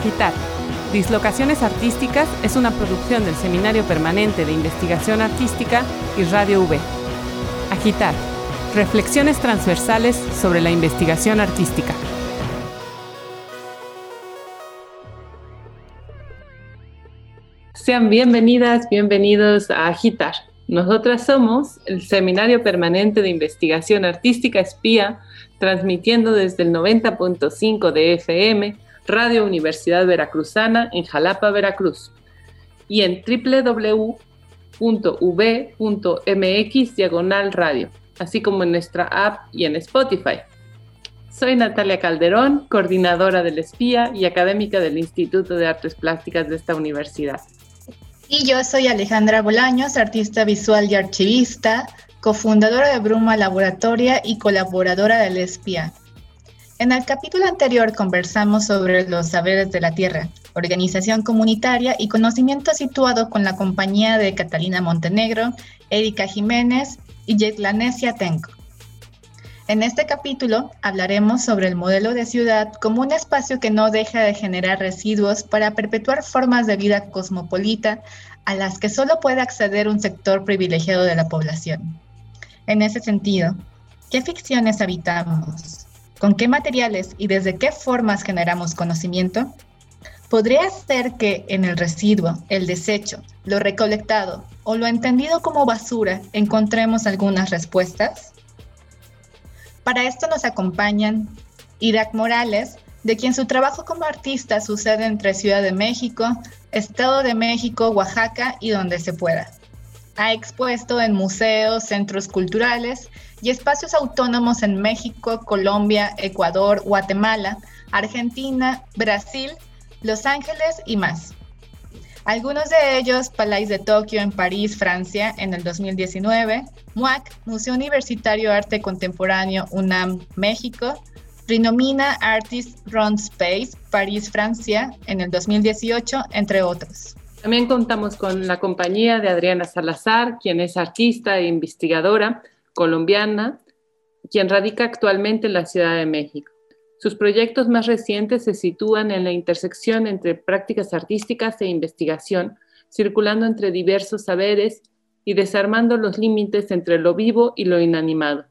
Agitar. Dislocaciones Artísticas es una producción del Seminario Permanente de Investigación Artística y Radio V. Agitar. Reflexiones transversales sobre la investigación artística. Sean bienvenidas, bienvenidos a Agitar. Nosotras somos el Seminario Permanente de Investigación Artística Espía, transmitiendo desde el 90.5 de FM, Radio Universidad Veracruzana en Jalapa, Veracruz, y en www.v.mx diagonal radio, así como en nuestra app y en Spotify. Soy Natalia Calderón, coordinadora del Espía y académica del Instituto de Artes Plásticas de esta universidad. Y yo soy Alejandra Bolaños, artista visual y archivista, cofundadora de Bruma Laboratoria y colaboradora del Espía. En el capítulo anterior conversamos sobre los saberes de la tierra, organización comunitaria y conocimiento situado con la compañía de Catalina Montenegro, Erika Jiménez y Yetlanesia Tenco. En este capítulo hablaremos sobre el modelo de ciudad como un espacio que no deja de generar residuos para perpetuar formas de vida cosmopolita a las que solo puede acceder un sector privilegiado de la población. En ese sentido, ¿qué ficciones habitamos? ¿Con qué materiales y desde qué formas generamos conocimiento? ¿Podría ser que en el residuo, el desecho, lo recolectado o lo entendido como basura encontremos algunas respuestas? Para esto nos acompañan Irak Morales, de quien su trabajo como artista sucede entre Ciudad de México, Estado de México, Oaxaca y donde se pueda. Ha expuesto en museos, centros culturales y espacios autónomos en México, Colombia, Ecuador, Guatemala, Argentina, Brasil, Los Ángeles y más. Algunos de ellos, Palais de Tokio en París, Francia, en el 2019, MUAC, Museo Universitario Arte Contemporáneo UNAM, México, Rinomina Artist Run Space, París, Francia, en el 2018, entre otros. También contamos con la compañía de Adriana Salazar, quien es artista e investigadora colombiana, quien radica actualmente en la Ciudad de México. Sus proyectos más recientes se sitúan en la intersección entre prácticas artísticas e investigación, circulando entre diversos saberes y desarmando los límites entre lo vivo y lo inanimado.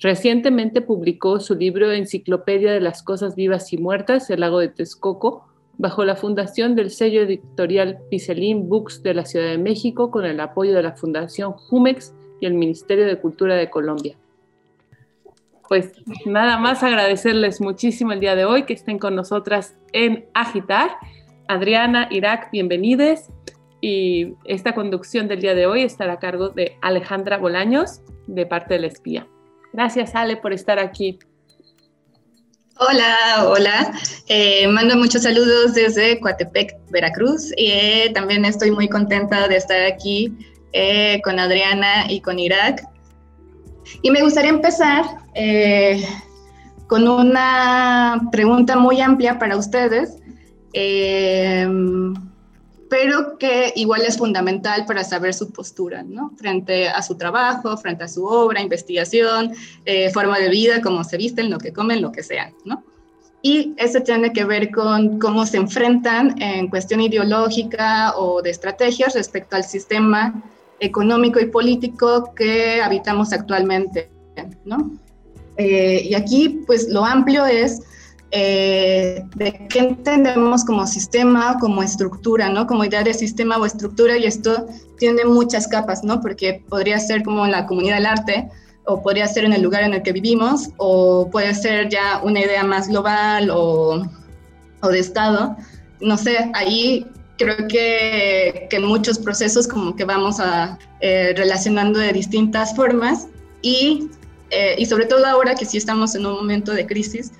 Recientemente publicó su libro Enciclopedia de las Cosas Vivas y Muertas, El Lago de Texcoco, bajo la fundación del sello editorial Picelín Books de la Ciudad de México, con el apoyo de la Fundación Jumex y el Ministerio de Cultura de Colombia pues nada más agradecerles muchísimo el día de hoy que estén con nosotras en Agitar. Adriana, Irak, bienvenidos. Y esta conducción del día de hoy estará a cargo de Alejandra Bolaños, de parte del espía. Gracias, Ale, por estar aquí. Hola, hola. Eh, mando muchos saludos desde Coatepec, Veracruz. Y eh, también estoy muy contenta de estar aquí eh, con Adriana y con Irak y me gustaría empezar con una pregunta muy amplia para ustedes, pero que igual es fundamental para saber su postura, ¿no? Frente a su trabajo, frente a su obra, investigación, eh, forma de vida, cómo se visten, lo que comen, lo que sean, ¿no? Y eso tiene que ver con cómo se enfrentan en cuestión ideológica o de estrategias respecto al sistema económico y político que habitamos actualmente, ¿no? Eh, y aquí, pues lo amplio es eh, de qué entendemos como sistema, como estructura, ¿no? Como idea de sistema o estructura, y esto tiene muchas capas, ¿no? Porque podría ser como la comunidad del arte, o podría ser en el lugar en el que vivimos, o puede ser ya una idea más global o, o de Estado. No sé, ahí creo que, que muchos procesos como que vamos a eh, relacionando de distintas formas y, eh, y sobre todo ahora que sí estamos en un momento de crisis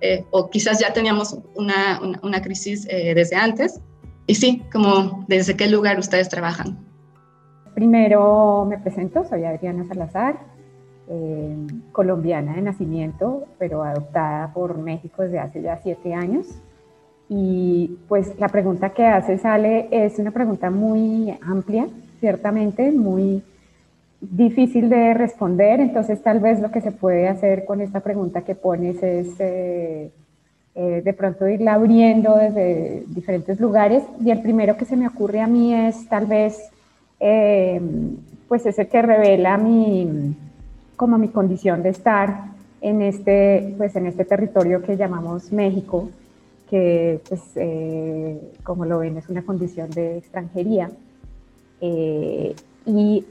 eh, o quizás ya teníamos una, una, crisis desde antes. Y sí, como desde qué lugar ustedes trabajan. Primero me presento, soy Adriana Salazar, colombiana de nacimiento, pero adoptada por México desde hace ya siete años. Y pues la pregunta que hace Sale es una pregunta muy amplia, ciertamente, muy difícil de responder, entonces tal vez lo que se puede hacer con esta pregunta que pones es eh, eh, de pronto irla abriendo desde diferentes lugares. Y el primero que se me ocurre a mí es tal vez, eh, pues ese que revela mi, como mi condición de estar en este, pues en este territorio que llamamos México, que pues eh, como lo ven es una condición de extranjería. Y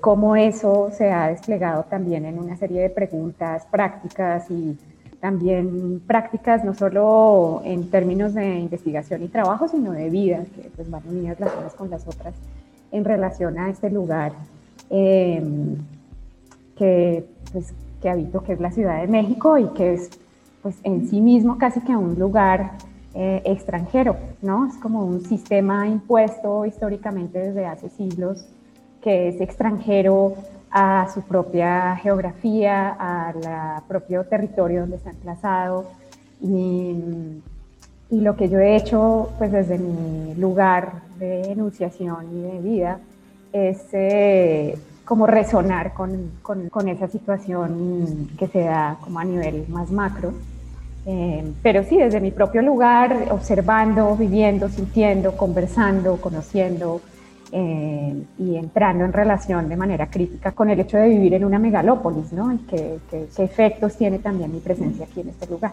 cómo eso se ha desplegado también en una serie de preguntas prácticas y también prácticas no solo en términos de investigación y trabajo, sino de vida, que pues van unidas las unas con las otras en relación a este lugar em, que, pues, que habito, que es la Ciudad de México y que es pues en sí mismo casi que un lugar eh, extranjero, ¿no? Es como un sistema impuesto históricamente desde hace siglos que es extranjero a su propia geografía, al propio territorio donde está emplazado. Y, lo que yo he hecho, pues desde mi lugar de enunciación y de vida, es eh, como resonar con, esa situación que se da como a nivel más macro. Eh, pero sí, desde mi propio lugar, observando, viviendo, sintiendo, conversando, conociendo, eh, y entrando en relación de manera crítica con el hecho de vivir en una megalópolis, ¿no? Y qué, efectos tiene también mi presencia aquí en este lugar.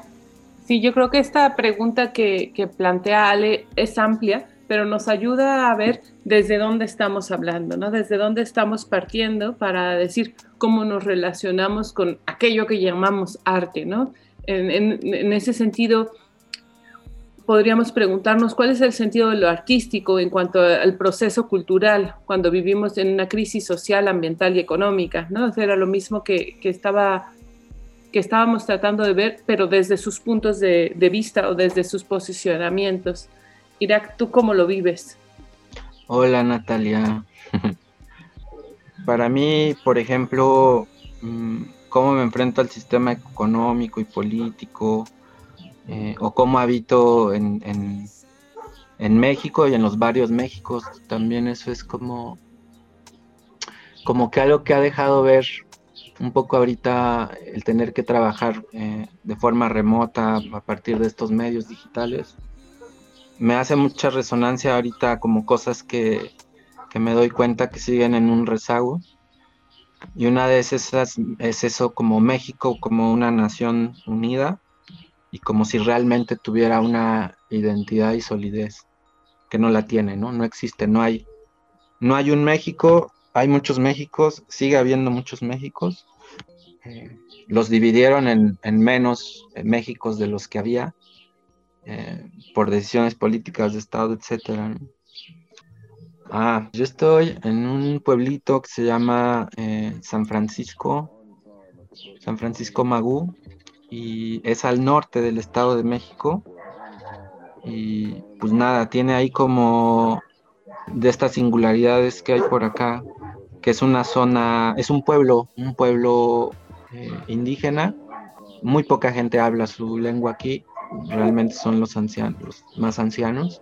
Sí, yo creo que esta pregunta que, que plantea Ale es amplia, pero nos ayuda a ver desde dónde estamos hablando, ¿no? Desde dónde estamos partiendo para decir cómo nos relacionamos con aquello que llamamos arte, ¿no? En, en, en ese sentido, podríamos preguntarnos cuál es el sentido de lo artístico en cuanto al proceso cultural cuando vivimos en una crisis social, ambiental y económica, ¿no? Era lo mismo que, que estaba que estábamos tratando de ver, pero desde sus puntos de, de, vista o desde sus posicionamientos. Irak, ¿tú cómo lo vives? Hola Natalia. Para mí, por ejemplo, mm, cómo me enfrento al sistema económico y político, eh, o cómo habito en, en, México y en los varios Méxicos, también eso es como, como que algo que ha dejado ver un poco ahorita el tener que trabajar eh, de forma remota a partir de estos medios digitales. Me hace mucha resonancia ahorita como cosas que, que me doy cuenta que siguen en un rezago. Y una de esas es eso como México, como una nación unida, y como si realmente tuviera una identidad y solidez que no la tiene, ¿no? No existe, no hay, no hay un México, hay muchos Méxicos, sigue habiendo muchos Méxicos. Eh, los dividieron en, menos Méxicos de los que había eh, por decisiones políticas de Estado, etcétera. Ah, yo estoy en un pueblito que se llama eh, San Francisco, San Francisco Magú, y es al norte del Estado de México. Y pues nada, tiene ahí como de estas singularidades que hay por acá, que es una zona, es un pueblo, un pueblo eh, indígena. Muy poca gente habla su lengua aquí, realmente son los ancianos, más ancianos.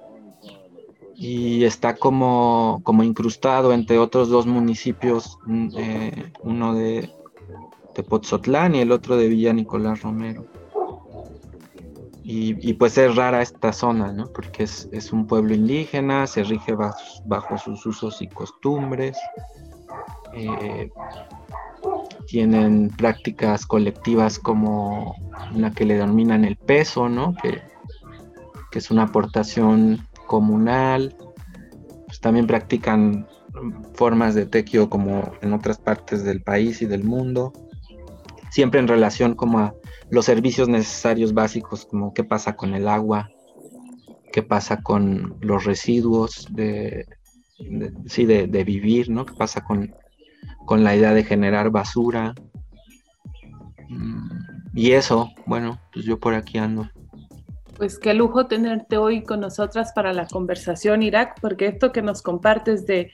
Y está como, como incrustado entre otros dos municipios, mm, eh, uno de de Pozotlán y el otro de Villa Nicolás Romero. Y, pues es rara esta zona, ¿no? Porque es, un pueblo indígena, se rige bajo, sus usos y costumbres, eh, tienen prácticas colectivas como una que le denominan el peso, ¿no? Que, que es una aportación comunal, pues también practican formas de tequio como en otras partes del país y del mundo siempre en relación como a los servicios necesarios básicos, como qué pasa con el agua, qué pasa con los residuos de, sí, de, vivir, ¿no? ¿Qué pasa con, con, la idea de generar basura? Mm, y eso, bueno, pues yo por aquí ando. Pues qué lujo tenerte hoy con nosotras para la conversación, Irak, porque esto que nos compartes de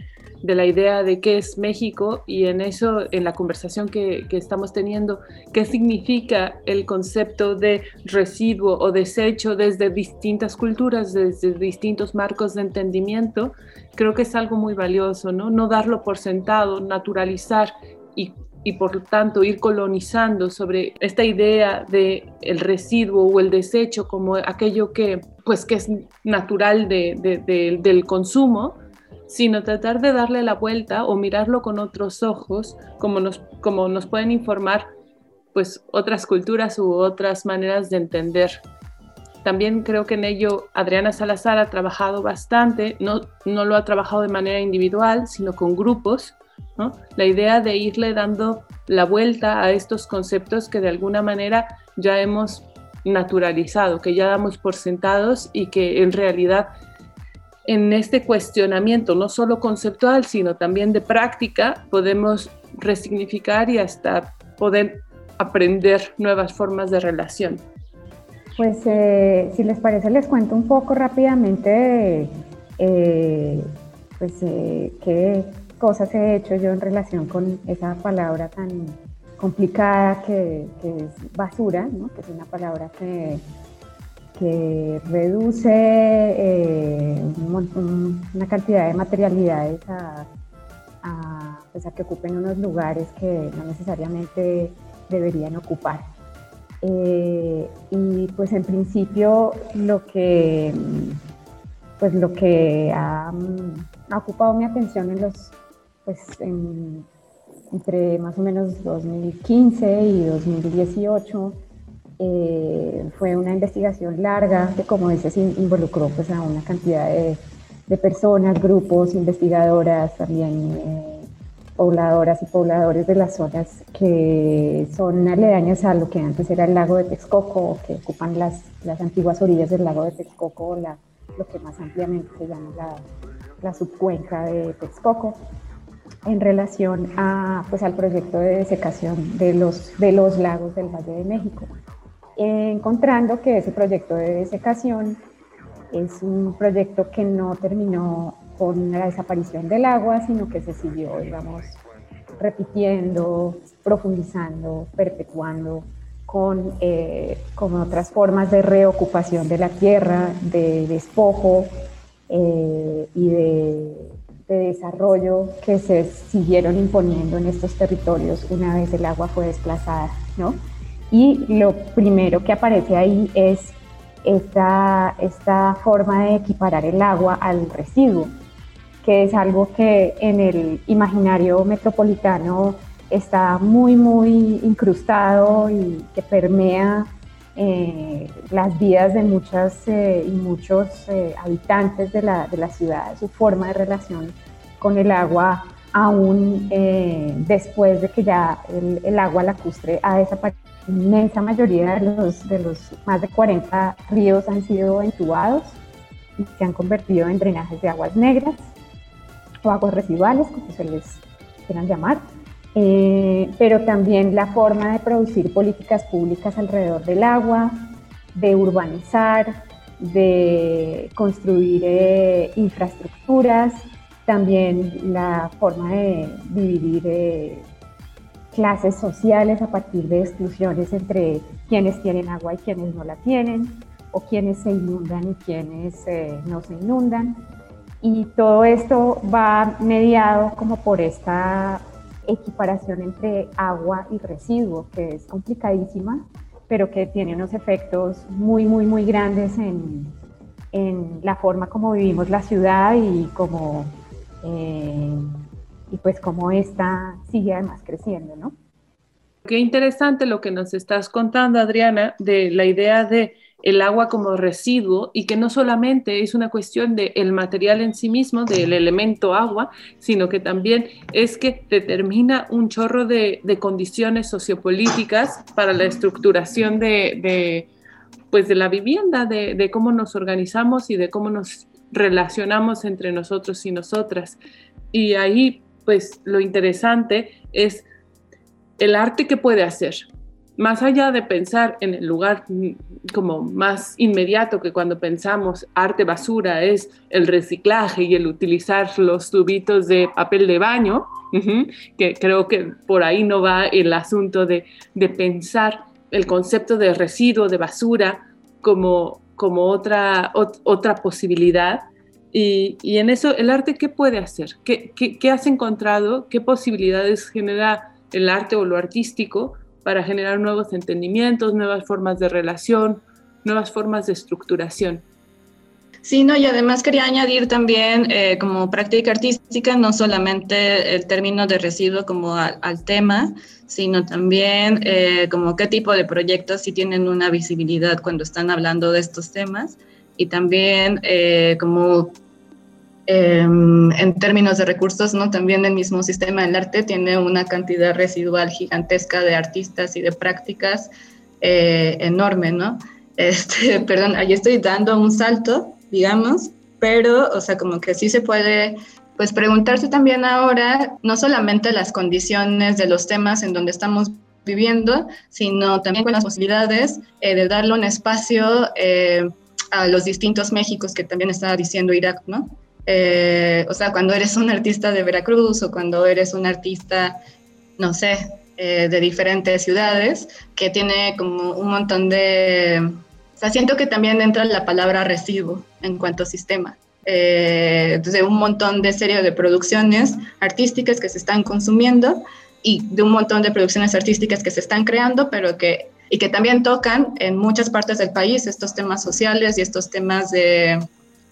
de la idea de qué es México y en eso, en la conversación que, estamos teniendo, qué significa el concepto de residuo o desecho desde distintas culturas, desde distintos marcos de entendimiento, creo que es algo muy valioso, ¿no? No darlo por sentado, naturalizar y y por tanto ir colonizando sobre esta idea de el residuo o el desecho como aquello que pues que es natural de, del consumo, sino tratar de darle la vuelta o mirarlo con otros ojos, como nos, como nos pueden informar pues otras culturas u otras maneras de entender. También creo que en ello Adriana Salazar ha trabajado bastante, no, no lo ha trabajado de manera individual, sino con grupos, la idea de irle dando la vuelta a estos conceptos que de alguna manera ya hemos naturalizado, que ya damos por sentados y que en realidad en este cuestionamiento, no solo conceptual, sino también de práctica, podemos resignificar y hasta poder aprender nuevas formas de relación. Pues eh, si les parece, les cuento un poco rápidamente eh, pues, eh, qué cosas he hecho yo en relación con esa palabra tan complicada que, es basura, que es una palabra que, reduce eh, una cantidad de materialidades pues, a, que ocupen unos lugares que no necesariamente deberían ocupar. Eh, y pues en principio lo que, pues lo que ha ocupado mi atención en los, pues entre más o menos 2015 y 2018 eh, fue una investigación larga que, como dices, involucró pues, a una cantidad de, personas, grupos, investigadoras, también eh, pobladoras y pobladores de las zonas que son aledañas a lo que antes era el lago de Texcoco, que ocupan las, las antiguas orillas del lago de Texcoco, la, lo que más ampliamente se llama la, la subcuenca de Texcoco en relación a, pues, al proyecto de desecación de los, de los lagos del Valle de México. Encontrando que ese proyecto de desecación es un proyecto que no terminó con la desaparición del agua, sino que se siguió, digamos, repitiendo, profundizando, perpetuando con, eh, con otras formas de reocupación de la tierra, de despojo eh, y de, de desarrollo que se siguieron imponiendo en estos territorios una vez el agua fue desplazada, ¿no? Y lo primero que aparece ahí es esta, esta forma de equiparar el agua al residuo, que es algo que en el imaginario metropolitano está muy, muy incrustado y que permea eh, las vidas de muchas eh, y muchos eh, habitantes de la, de la, ciudad, su forma de relación con el agua, aún después de que ya el, el agua lacustre ha desaparecido inmensa mayoría de los, de los más de 40 ríos han sido entubados y se han convertido en drenajes de aguas negras o aguas residuales, como se les quieran llamar. Eh, pero también la forma de producir políticas públicas alrededor del agua, de urbanizar, de construir eh, infraestructuras, también la forma de dividir eh, clases sociales a partir de exclusiones entre quienes tienen agua y quienes no la tienen, o quienes se inundan y quienes eh, no se inundan. Y todo esto va mediado como por esta equiparación entre agua y residuo, que es complicadísima, pero que tiene unos efectos muy, muy, muy grandes en, en la forma como vivimos la ciudad y como... Eh, y pues cómo esta sigue además creciendo, ¿no? Qué interesante lo que nos estás contando, Adriana, de la idea de el agua como residuo y que no solamente es una cuestión del el material en sí mismo, del elemento agua, sino que también es que determina un chorro de, condiciones sociopolíticas para la estructuración de, pues de la vivienda, de, de, cómo nos organizamos y de cómo nos relacionamos entre nosotros y nosotras. Y ahí pues lo interesante es el arte que puede hacer. Más allá de pensar en el lugar como más inmediato que cuando pensamos arte basura es el reciclaje y el utilizar los tubitos de papel de baño, que creo que por ahí no va el asunto de, pensar el concepto de residuo, de basura, como, como otra, otra posibilidad y, en eso, ¿el arte qué puede hacer? ¿Qué, has encontrado? ¿Qué posibilidades genera el arte o lo artístico para generar nuevos entendimientos, nuevas formas de relación, nuevas formas de estructuración. Sí, no, y además quería añadir también eh, como práctica artística, no solamente el término de residuo como al tema, sino también eh, como qué tipo de proyectos sí tienen una visibilidad cuando están hablando de estos temas y también eh, como em, en términos de recursos, ¿no? También el mismo sistema del arte tiene una cantidad residual gigantesca de artistas y de prácticas eh, enorme, ¿no? Este, perdón, ahí estoy dando un salto, digamos, pero, o sea, como que sí se puede pues preguntarse también ahora no solamente las condiciones de los temas en donde estamos viviendo, sino también con las posibilidades eh, de darle un espacio eh, a los distintos Méxicos que también estaba diciendo Irak, ¿no? Eh, o sea, cuando eres un artista de Veracruz o cuando eres un artista, no sé, de diferentes ciudades, que tiene como un montón de... O sea, siento que también entra la palabra residuo en cuanto a sistema eh, de un montón de serie de producciones artísticas que se están consumiendo y de un montón de producciones artísticas que se están creando, pero que, y que también tocan en muchas partes del país estos temas sociales y estos temas de,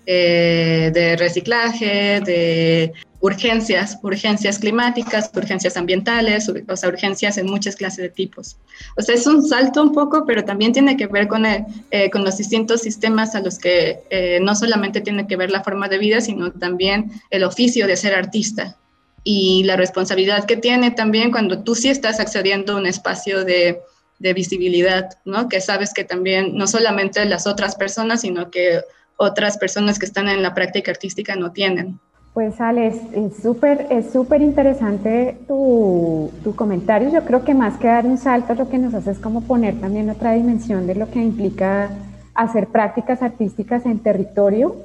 eh, de reciclaje, de urgencias, urgencias climáticas, urgencias ambientales, o sea, urgencias en muchas clases de tipos. O sea, es un salto un poco, pero también tiene que ver con, eh, con los distintos sistemas a los que eh, no solamente tiene que ver la forma de vida, sino también el oficio de ser artista y la responsabilidad que tiene también cuando tú sí estás accediendo a un espacio de, de visibilidad, ¿no? Que sabes que también no solamente las otras personas, sino que otras personas que están en la práctica artística no tienen. Pues Alex, es súper es súper interesante tu, tu, comentario. Yo creo que más que dar un salto, lo que nos hace es como poner también otra dimensión de lo que implica hacer prácticas artísticas en territorio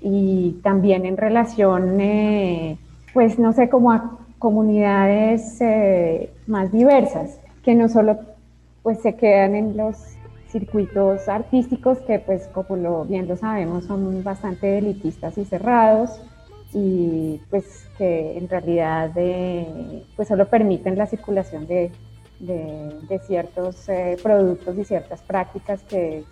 y también en relación, eh, pues no sé, como a comunidades eh, más diversas, que no solo pues se quedan en los circuitos artísticos que pues como lo, bien lo sabemos son bastante elitistas y cerrados y pues que en realidad eh, pues solo permiten la circulación de, de, ciertos eh, productos y ciertas prácticas que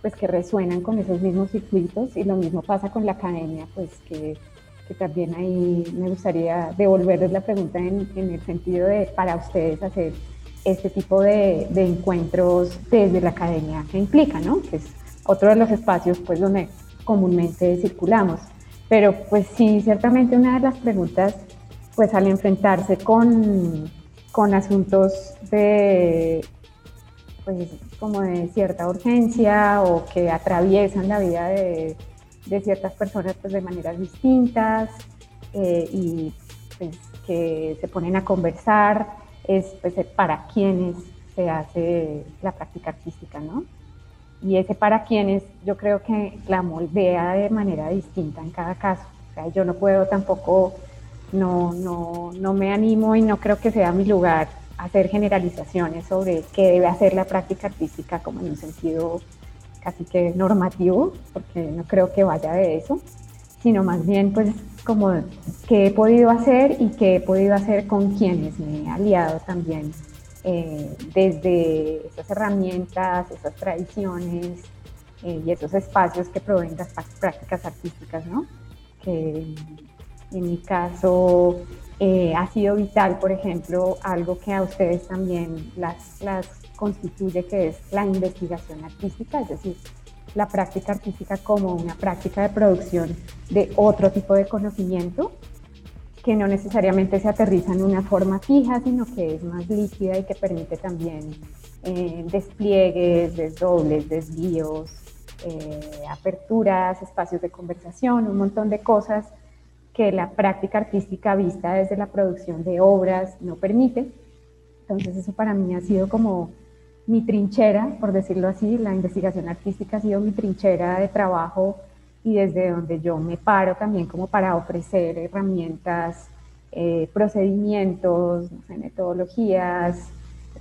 pues que resuenan con esos mismos circuitos. Y lo mismo pasa con la academia pues que, que también ahí me gustaría devolverles la pregunta en, en, el sentido de para ustedes hacer este tipo de, de encuentros desde la academia que implica, ¿no? Que es otro de los espacios pues donde comúnmente circulamos. Pero pues sí, ciertamente una de las preguntas, pues al enfrentarse con, con asuntos de, pues como de cierta urgencia o que atraviesan la vida de, de ciertas personas pues de maneras distintas eh, y pues que se ponen a conversar, es pues para quienes se hace la práctica artística, ¿no? y ese para quienes yo creo que la moldea de manera distinta en cada caso. O sea, yo no puedo tampoco, no, no, no me animo y no creo que sea mi lugar hacer generalizaciones sobre qué debe hacer la práctica artística como en un sentido casi que normativo, porque no creo que vaya de eso, sino más bien pues como qué he podido hacer y qué he podido hacer con quienes me he aliado también eh, desde esas herramientas, esas tradiciones eh, y esos espacios que proveen las prácticas artísticas, ¿no? Que en mi caso eh, ha sido vital, por ejemplo, algo que a ustedes también las, las constituye, que es la investigación artística, es decir, la práctica artística como una práctica de producción de otro tipo de conocimiento que no necesariamente se aterriza en una forma fija, sino que es más líquida y que permite también eh, despliegues, desdobles, desvíos, eh, aperturas, espacios de conversación, un montón de cosas que la práctica artística vista desde la producción de obras no permite. Entonces eso para mí ha sido como mi trinchera, por decirlo así, la investigación artística ha sido mi trinchera de trabajo y desde donde yo me paro también como para ofrecer herramientas, eh, procedimientos, metodologías,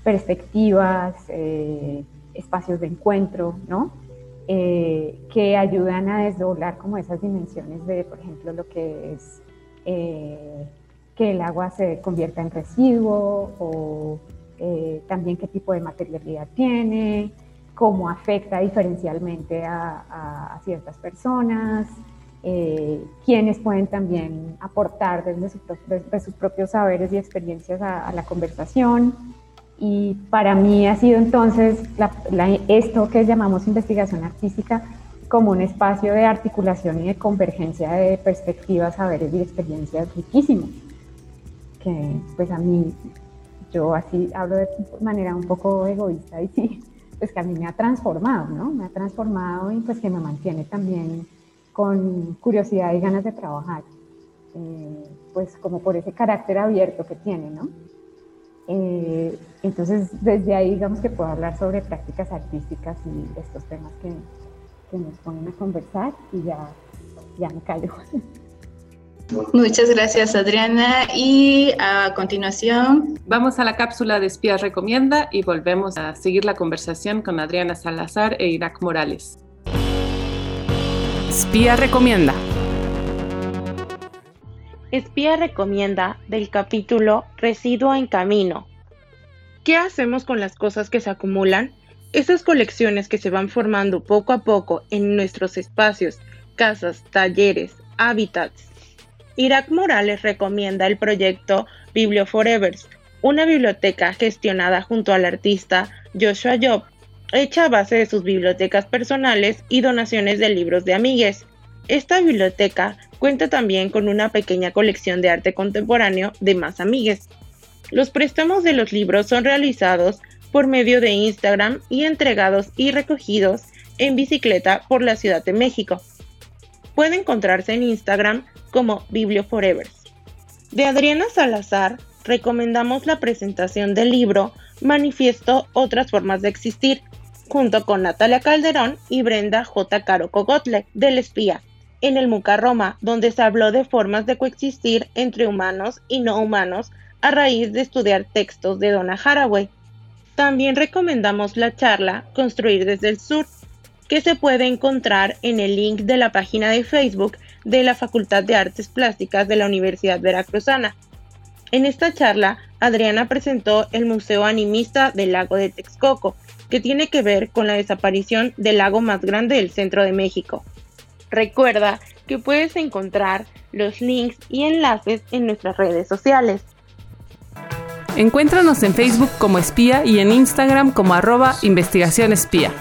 perspectivas, eh, espacios de encuentro, ¿no? Eh, que ayudan a desdoblar como esas dimensiones de, por ejemplo, lo que es que el agua se convierta en residuo o eh, también qué tipo de materialidad tiene, cómo afecta diferencialmente a, ciertas personas, eh, quienes pueden también aportar desde, sus propios saberes y experiencias a, la conversación. Y para mí ha sido entonces esto que llamamos investigación artística como un espacio de articulación y de convergencia de perspectivas, saberes y experiencias riquísimos, que pues a mí, yo así hablo de manera un poco egoísta y sí, pues que a mí me ha transformado, ¿no? Me ha transformado y pues que me mantiene también con curiosidad y ganas de trabajar, eh, pues como por ese carácter abierto que tiene, ¿no? Eh, entonces, desde ahí, digamos que puedo hablar sobre prácticas artísticas y estos temas que, que nos ponen a conversar y ya, ya me callo. Muchas gracias, Adriana. Y a continuación. Vamos a la cápsula de Espías Recomienda y volvemos a seguir la conversación con Adriana Salazar e Irak Morales. Espía Recomienda. Espía Recomienda del capítulo Residuo en Camino. ¿Qué hacemos con las cosas que se acumulan? Esas colecciones que se van formando poco a poco en nuestros espacios, casas, talleres, hábitats, Irak Morales recomienda el proyecto BiblioForevers, una biblioteca gestionada junto al artista Joshua Job, hecha a base de sus bibliotecas personales y donaciones de libros de amigues. Esta biblioteca cuenta también con una pequeña colección de arte contemporáneo de más amigues. Los préstamos de los libros son realizados por medio de Instagram y entregados y recogidos en bicicleta por la Ciudad de México. Puede encontrarse en Instagram como BiblioForevers. De Adriana Salazar recomendamos la presentación del libro Manifiesto Otras Formas de Existir, junto con Natalia Calderón y Brenda J. Caro Cogotle, del Espía, en el Muca Roma, donde se habló de formas de coexistir entre humanos y no humanos a raíz de estudiar textos de Donna Haraway. También recomendamos la charla Construir desde el Sur, que se puede encontrar en el link de la página de Facebook de la Facultad de Artes Plásticas de la Universidad Veracruzana. En esta charla, Adriana presentó el Museo Animista del Lago de Texcoco, que tiene que ver con la desaparición del lago más grande del centro de México. Recuerda que puedes encontrar los links y enlaces en nuestras redes sociales. Encuéntranos en Facebook como espía y en Instagram como arroba investigación espía.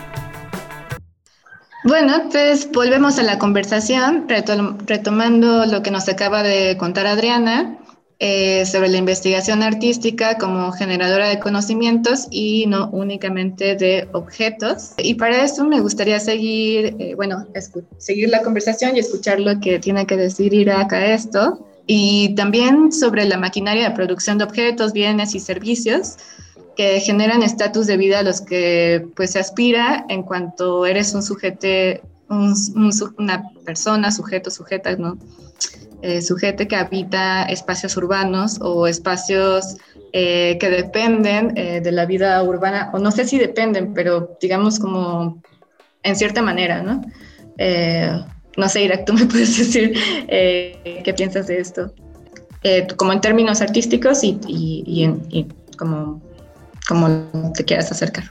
Bueno, pues volvemos a la conversación, retomando lo que nos acaba de contar Adriana eh, sobre la investigación artística como generadora de conocimientos y no únicamente de objetos. Y para eso me gustaría seguir, eh, bueno, seguir la conversación y escuchar lo que tiene que decir Irak a esto. Y también sobre la maquinaria de producción de objetos, bienes y servicios que generan estatus de vida a los que pues se aspira en cuanto eres un sujeto, una persona, sujeto, sujeta, ¿no? Eh, sujete que habita espacios urbanos o espacios eh, que dependen eh, de la vida urbana, o no sé si dependen, pero digamos como en cierta manera, ¿no? no sé, Irak, tú me puedes decir qué piensas de esto, como en términos artísticos y, y, y como como te quieras acercar.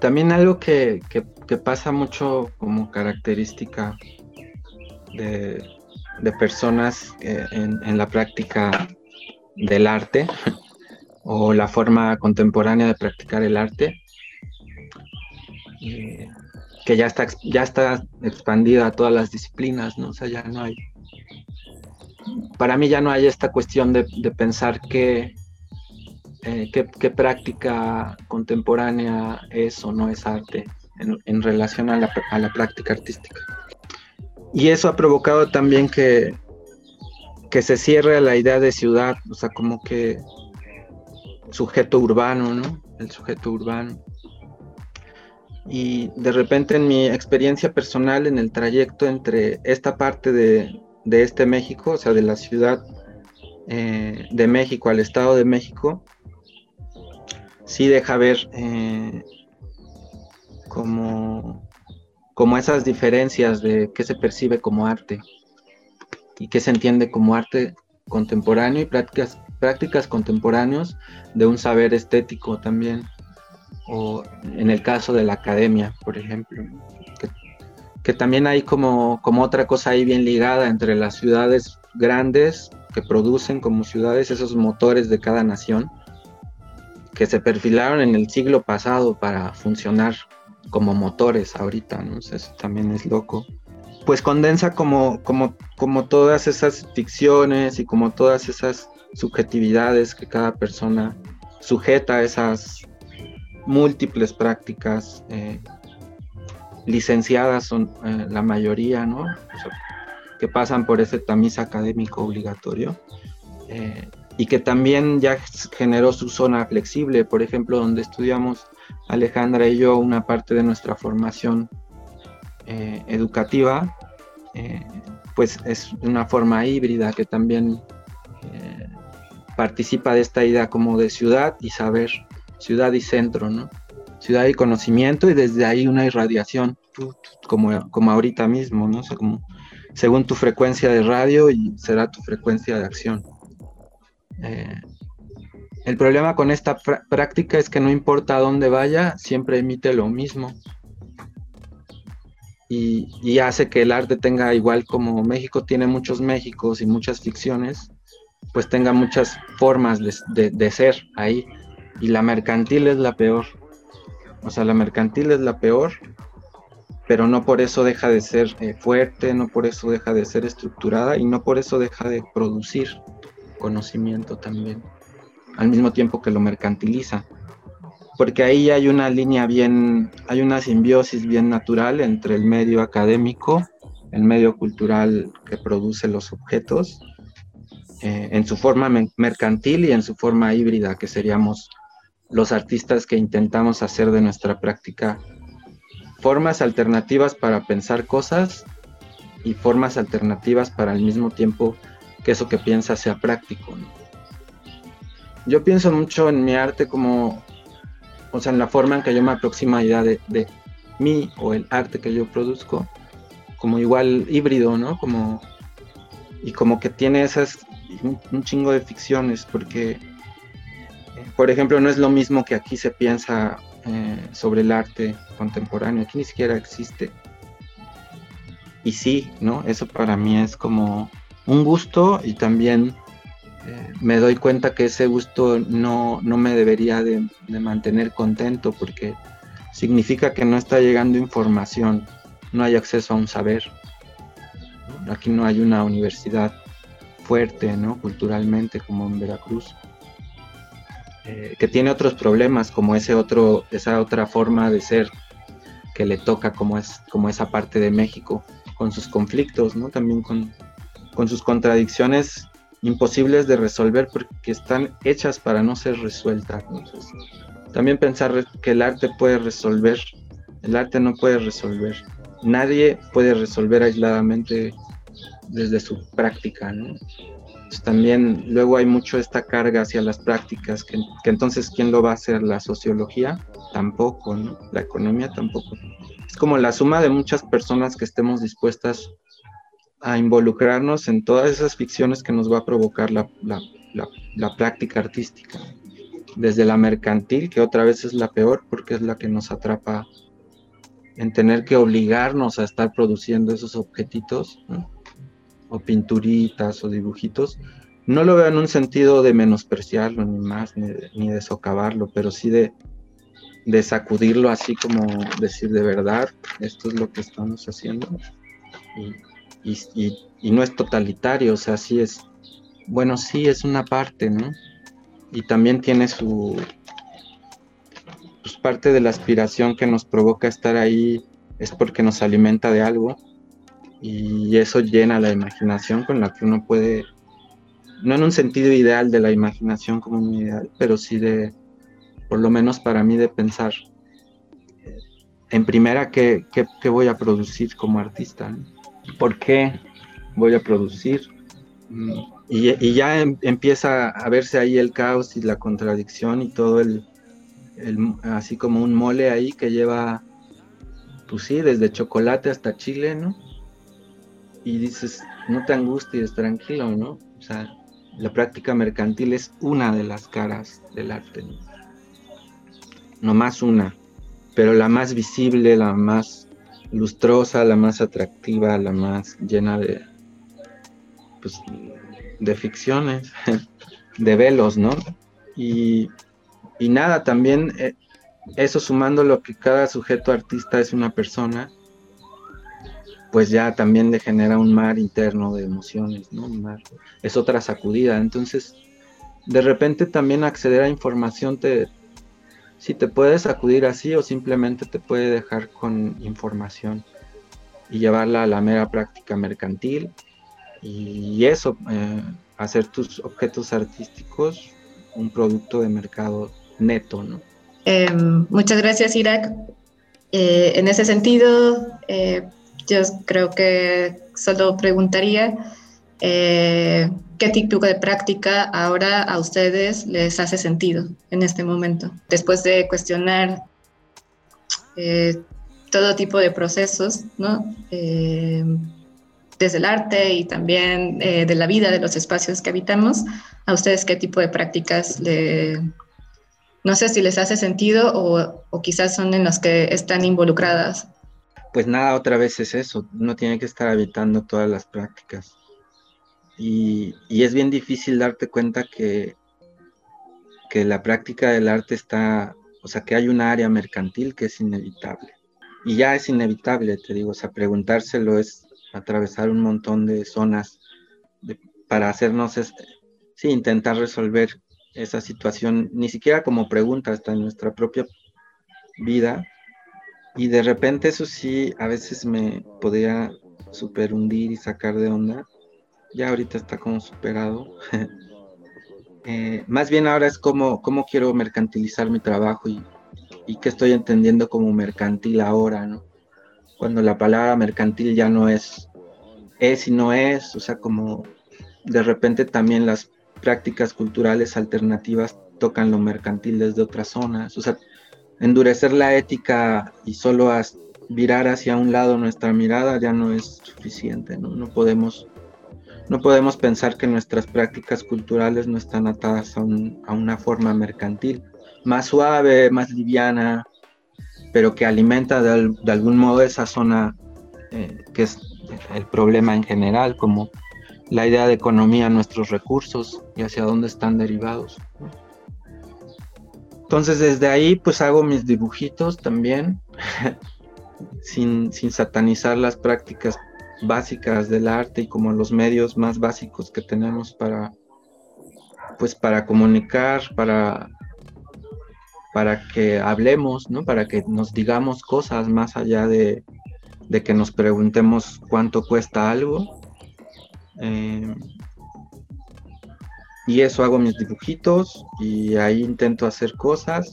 También algo que, pasa mucho como característica de, personas eh, en, la práctica del arte o la forma contemporánea de practicar el arte, eh, que ya está, ya está expandida a todas las disciplinas, ¿no? O sea, ya no hay, para mí ya no hay esta cuestión de, de pensar que eh, qué, práctica contemporánea es o no es arte en, relación a la, práctica artística. Y eso ha provocado también que, que se cierre la idea de ciudad, o sea, como que sujeto urbano, ¿no? El sujeto urbano. Y de repente en mi experiencia personal, en el trayecto entre esta parte de, este México, o sea, de la ciudad eh, de México al Estado de México, sí deja ver eh, como, como esas diferencias de qué se percibe como arte y qué se entiende como arte contemporáneo y prácticas, prácticas contemporáneos de un saber estético también, o en el caso de la academia, por ejemplo, que, también hay como, como otra cosa ahí bien ligada entre las ciudades grandes que producen como ciudades esos motores de cada nación, que se perfilaron en el siglo pasado para funcionar como motores ahorita, ¿no? eso también es loco. Pues condensa como, como, como todas esas ficciones y como todas esas subjetividades que cada persona sujeta a esas múltiples prácticas eh, licenciadas son eh, la mayoría, ¿no? que pasan por ese tamiz académico obligatorio eh, y que también ya generó su zona flexible, por ejemplo, donde estudiamos Alejandra y yo una parte de nuestra formación educativa, pues es una forma híbrida que también participa de esta idea como de ciudad y saber ciudad y centro, ¿no? Ciudad y conocimiento y desde ahí una irradiación, como, como ahorita mismo, ¿no? como, según tu frecuencia de radio y será tu frecuencia de acción. Eh, el problema con esta práctica es que no importa a dónde vaya, siempre emite lo mismo. Y, hace que el arte tenga, igual como México tiene muchos Méxicos y muchas ficciones, pues tenga muchas formas de ser ahí y la mercantil es la peor. O sea, la mercantil es la peor, pero no por eso deja de ser eh, fuerte, no por eso deja de ser estructurada y no por eso deja de producir conocimiento también, al mismo tiempo que lo mercantiliza. Porque ahí hay una línea bien, hay una simbiosis bien natural entre el medio académico, el medio cultural que produce los objetos, eh, en su forma mercantil y en su forma híbrida, que seríamos los artistas que intentamos hacer de nuestra práctica formas alternativas para pensar cosas y formas alternativas para al mismo tiempo eso que piensa sea práctico. Yo pienso mucho en mi arte como, o sea, en la forma en que yo me aproximo a la idea de, de mí o el arte que yo produzco, como igual híbrido, ¿no? Como, y como que tiene esas, un chingo de ficciones, porque por ejemplo, no es lo mismo que aquí se piensa eh, sobre el arte contemporáneo, aquí ni siquiera existe. Y sí, ¿no? Eso para mí es como un gusto y también eh, me doy cuenta que ese gusto no, me debería de, mantener contento porque significa que no está llegando información, no hay acceso a un saber. Aquí no hay una universidad fuerte, ¿no? Culturalmente como en Veracruz. Eh, que tiene otros problemas, como ese otro, esa otra forma de ser que le toca como, es, como esa parte de México, con sus conflictos, ¿no? También con, con sus contradicciones imposibles de resolver porque están hechas para no ser resueltas. también pensar que el arte puede resolver, el arte no puede resolver. Nadie puede resolver aisladamente desde su práctica, también luego hay mucho esta carga hacia las prácticas, que, entonces ¿quién lo va a hacer? ¿La sociología? Tampoco. La economía tampoco. Es como la suma de muchas personas que estemos dispuestas a involucrarnos en todas esas ficciones que nos va a provocar la, la práctica artística. Desde la mercantil, que otra vez es la peor porque es la que nos atrapa en tener que obligarnos a estar produciendo esos objetitos, o pinturitas o dibujitos, no lo veo en un sentido de menospreciarlo ni más, ni de, socavarlo, pero sí de, de, sacudirlo así como decir de verdad, esto es lo que estamos haciendo. No es totalitario, o sea, sí es, bueno, sí es una parte, ¿no? Y también tiene su, pues parte de la aspiración que nos provoca estar ahí es porque nos alimenta de algo y eso llena la imaginación con la que uno puede, no en un sentido ideal de la imaginación como un ideal, pero sí de, por lo menos para mí, de pensar eh, en primera qué, voy a producir como artista, por qué voy a producir. Mm, y, ya em, empieza a verse ahí el caos y la contradicción y todo el, el, así como un mole ahí que lleva, pues sí, desde chocolate hasta chile, ¿no? y dices, no te angusties, tranquilo, ¿no? O sea, la práctica mercantil es una de las caras del arte, no más una, pero la más visible, la más lustrosa, la más atractiva, la más llena de, pues, de ficciones, de velos, ¿no? Y, nada, también eh, eso sumando lo que cada sujeto artista es una persona, pues ya también le genera un mar interno de emociones, ¿no? es otra sacudida. Entonces, de repente también acceder a información te, si te puedes sacudir así o simplemente te puede dejar con información y llevarla a la mera práctica mercantil y eso, eh, hacer tus objetos artísticos un producto de mercado neto, ¿no? Em, muchas gracias, Irak. Eh, en ese sentido, eh, yo creo que solo preguntaría qué tipo de práctica ahora a ustedes les hace sentido en este momento, después de cuestionar todo tipo de procesos, ¿no? desde el arte y también de la vida de los espacios que habitamos, a ustedes qué tipo de prácticas le, no sé si les hace sentido o, quizás son en los que están involucradas. Pues nada, otra vez es eso, uno tiene que estar habitando todas las prácticas. Y, es bien difícil darte cuenta que, que la práctica del arte está, o sea, que hay un área mercantil que es inevitable. Y ya es inevitable, te digo, o sea, preguntárselo es atravesar un montón de zonas para hacernos, sí, intentar resolver esa situación, ni siquiera como pregunta, hasta en nuestra propia vida. Y de repente eso sí, a veces me podía super hundir y sacar de onda. Ya ahorita está como superado. Eh, más bien ahora es como cómo quiero mercantilizar mi trabajo y, y qué estoy entendiendo como mercantil ahora, ¿no? Cuando la palabra mercantil ya no es es y no es, o sea, como de repente también las prácticas culturales alternativas tocan lo mercantil desde otras zonas. O sea, endurecer la ética y solo virar hacia un lado nuestra mirada ya no es suficiente, ¿no? No podemos, no podemos pensar que nuestras prácticas culturales no están atadas a, una forma mercantil, más suave, más liviana, pero que alimenta de, algún modo esa zona eh, que es el problema en general, como la idea de economía, nuestros recursos y hacia dónde están derivados. Entonces desde ahí pues hago mis dibujitos también, sin, satanizar las prácticas básicas del arte y como los medios más básicos que tenemos para pues para comunicar, para para que hablemos, ¿no? Para que nos digamos cosas más allá de, de que nos preguntemos cuánto cuesta algo eh, y eso hago mis dibujitos y ahí intento hacer cosas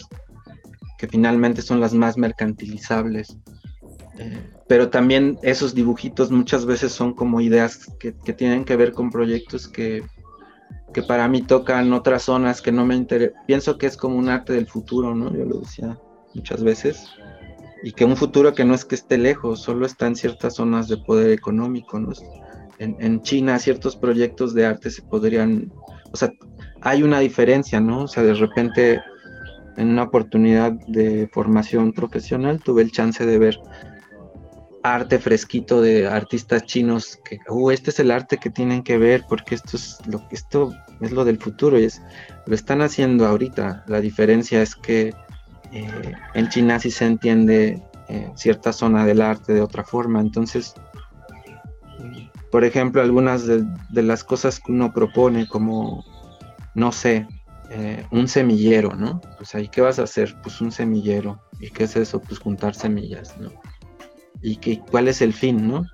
que finalmente son las más mercantilizables. Pero también esos dibujitos muchas veces son como ideas que, tienen que ver con proyectos que, que, para mí tocan otras zonas que no me interesan. Pienso que es como un arte del futuro, ¿no? Yo lo decía muchas veces. Y que un futuro que no es que esté lejos, solo está en ciertas zonas de poder económico, ¿no? en, China ciertos proyectos de arte se podrían, o sea, hay una diferencia, ¿no? O sea, de repente en una oportunidad de formación profesional tuve el chance de ver arte fresquito de artistas chinos que, uh, este es el arte que tienen que ver porque esto es lo esto es lo del futuro y es lo están haciendo ahorita. La diferencia es que eh, en China sí se entiende eh, cierta zona del arte de otra forma, entonces por ejemplo, algunas de, las cosas que uno propone, como, no sé, eh, un semillero, ¿no? Pues ahí, ¿qué vas a hacer? Pues un semillero. ¿Y qué es eso? Pues juntar semillas, ¿no? ¿Y qué, cuál es el fin, no?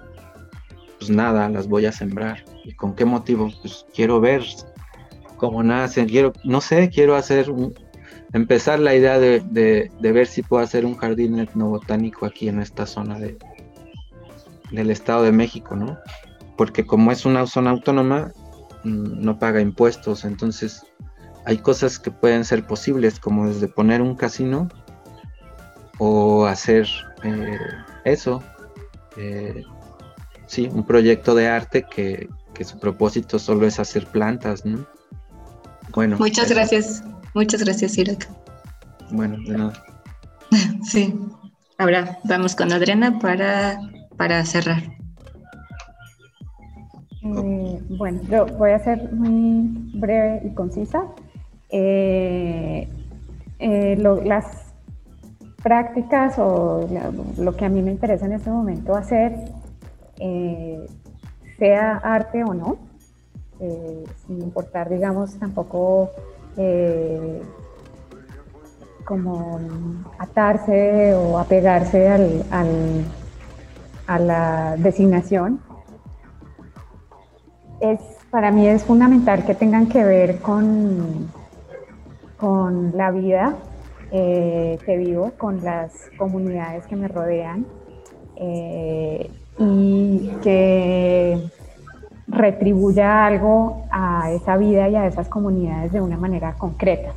Pues nada, las voy a sembrar. ¿Y con qué motivo? Pues quiero ver cómo nacen, quiero, no sé, quiero hacer empezar la idea de, de, ver si puedo hacer un jardín etnobotánico aquí en esta zona de, del Estado de México, ¿no? porque como es una zona autónoma, mm, no paga impuestos, entonces hay cosas que pueden ser posibles, como desde poner un casino o hacer eh, eso, eh, sí, un proyecto de arte que, su propósito solo es hacer plantas, ¿no? Bueno. Muchas gracias. Muchas gracias, Irak. Bueno, de nada. sí. Ahora vamos con Adriana para, para cerrar. Eh, bueno, yo voy a ser muy breve y concisa. Eh, eh, las prácticas o lo que a mí me interesa en este momento hacer, sea arte o no, sin importar, digamos, tampoco como atarse o apegarse al, a la designación, es, para mí es fundamental que tengan que ver con, con la vida eh, que vivo, con las comunidades que me rodean eh, y que retribuya algo a esa vida y a esas comunidades de una manera concreta.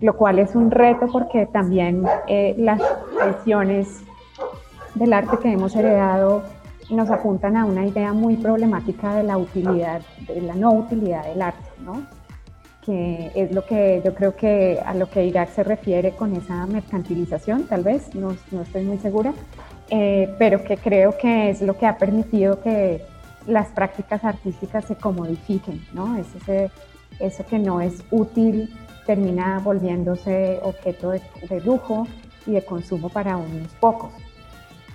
Lo cual es un reto porque también eh, las visiones del arte que hemos heredado nos apuntan a una idea muy problemática de la utilidad, de la no utilidad del arte, ¿no? Que es lo que yo creo que a lo que Irak se refiere con esa mercantilización, tal vez, no, no estoy muy segura, eh, pero que creo que es lo que ha permitido que las prácticas artísticas se comodifiquen, ¿no? Es ese, eso que no es útil termina volviéndose objeto de, de lujo y de consumo para unos pocos.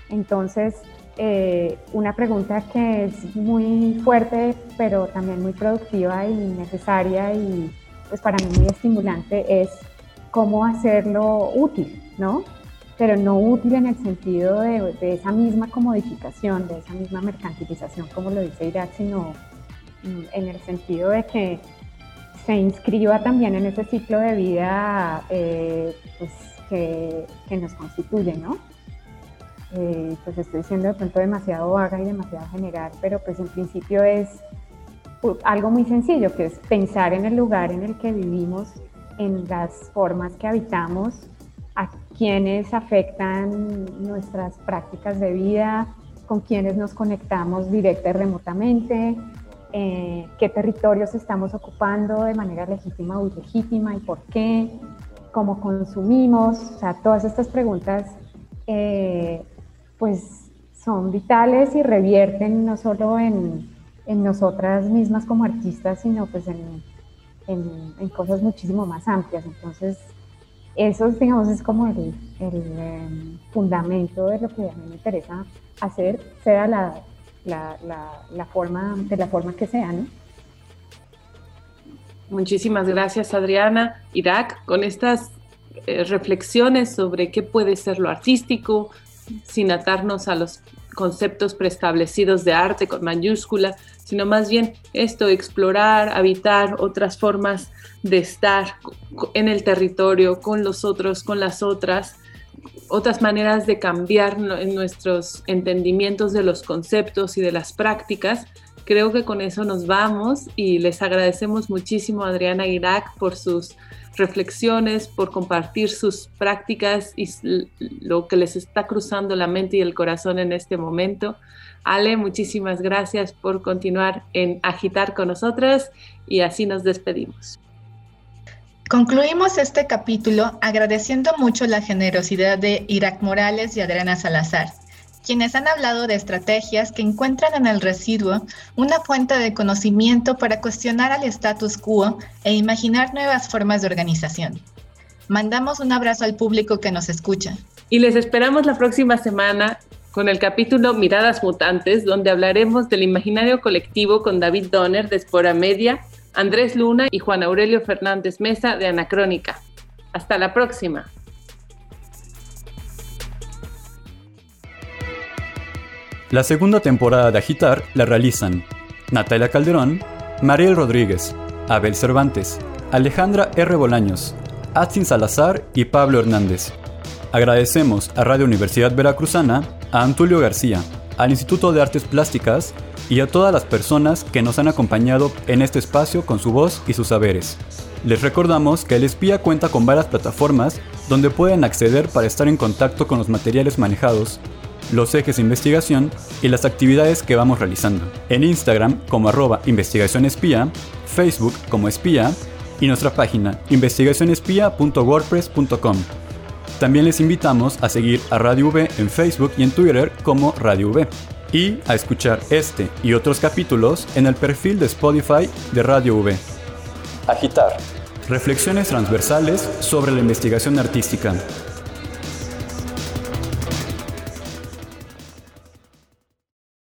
Entonces, eh, una pregunta que es muy fuerte, pero también muy productiva y necesaria y pues para mí muy estimulante es cómo hacerlo útil, ¿no? Pero no útil en el sentido de, esa misma comodificación, de esa misma mercantilización, como lo dice Irak, sino mm, en el sentido de que se inscriba también en ese ciclo de vida eh, pues, que, nos constituye, ¿no? Eh, pues estoy siendo de pronto demasiado vaga y demasiado general, pero pues en principio es algo muy sencillo, que es pensar en el lugar en el que vivimos, en las formas que habitamos, a quienes afectan nuestras prácticas de vida, con quienes nos conectamos directa y remotamente, eh, qué territorios estamos ocupando de manera legítima o ilegítima y por qué, cómo consumimos, o sea, todas estas preguntas eh, pues son vitales y revierten no solo en, nosotras mismas como artistas, sino pues en, cosas muchísimo más amplias. Entonces, eso, digamos, es como el, em, fundamento de lo que a mí me interesa hacer, sea la, forma, de la forma que sea, Muchísimas gracias, Adriana. Irak, con estas eh, reflexiones sobre qué puede ser lo artístico, sin atarnos a los conceptos preestablecidos de arte con mayúscula, sino más bien esto, explorar, habitar otras formas de estar en el territorio, con los otros, con las otras, otras maneras de cambiar en nuestros entendimientos de los conceptos y de las prácticas. Creo que con eso nos vamos y les agradecemos muchísimo a Adriana Irak por sus reflexiones, por compartir sus prácticas y lo que les está cruzando la mente y el corazón en este momento. Ale, muchísimas gracias por continuar en agitar con nosotras y así nos despedimos. Concluimos este capítulo agradeciendo mucho la generosidad de Irak Morales y Adriana Salazar quienes han hablado de estrategias que encuentran en el residuo una fuente de conocimiento para cuestionar al status quo e imaginar nuevas formas de organización. Mandamos un abrazo al público que nos escucha. Y les esperamos la próxima semana con el capítulo Miradas Mutantes, donde hablaremos del imaginario colectivo con David Donner de Espora Media, Andrés Luna y Juan Aurelio Fernández Mesa de Anacrónica. Hasta la próxima. La segunda temporada de Agitar la realizan Natalia Calderón, Mariel Rodríguez, Abel Cervantes, Alejandra R. Bolaños, Atsin Salazar y Pablo Hernández. Agradecemos a Radio Universidad Veracruzana, a Antulio García, al Instituto de Artes Plásticas y a todas las personas que nos han acompañado en este espacio con su voz y sus saberes. Les recordamos que el espía cuenta con varias plataformas donde pueden acceder para estar en contacto con los materiales manejados los ejes de investigación y las actividades que vamos realizando. En Instagram como arroba investigación espía, Facebook como espía y nuestra página investigacionespia.wordpress.com. También les invitamos a seguir a Radio V en Facebook y en Twitter como Radio V y a escuchar este y otros capítulos en el perfil de Spotify de Radio V. Agitar. Reflexiones transversales sobre la investigación artística.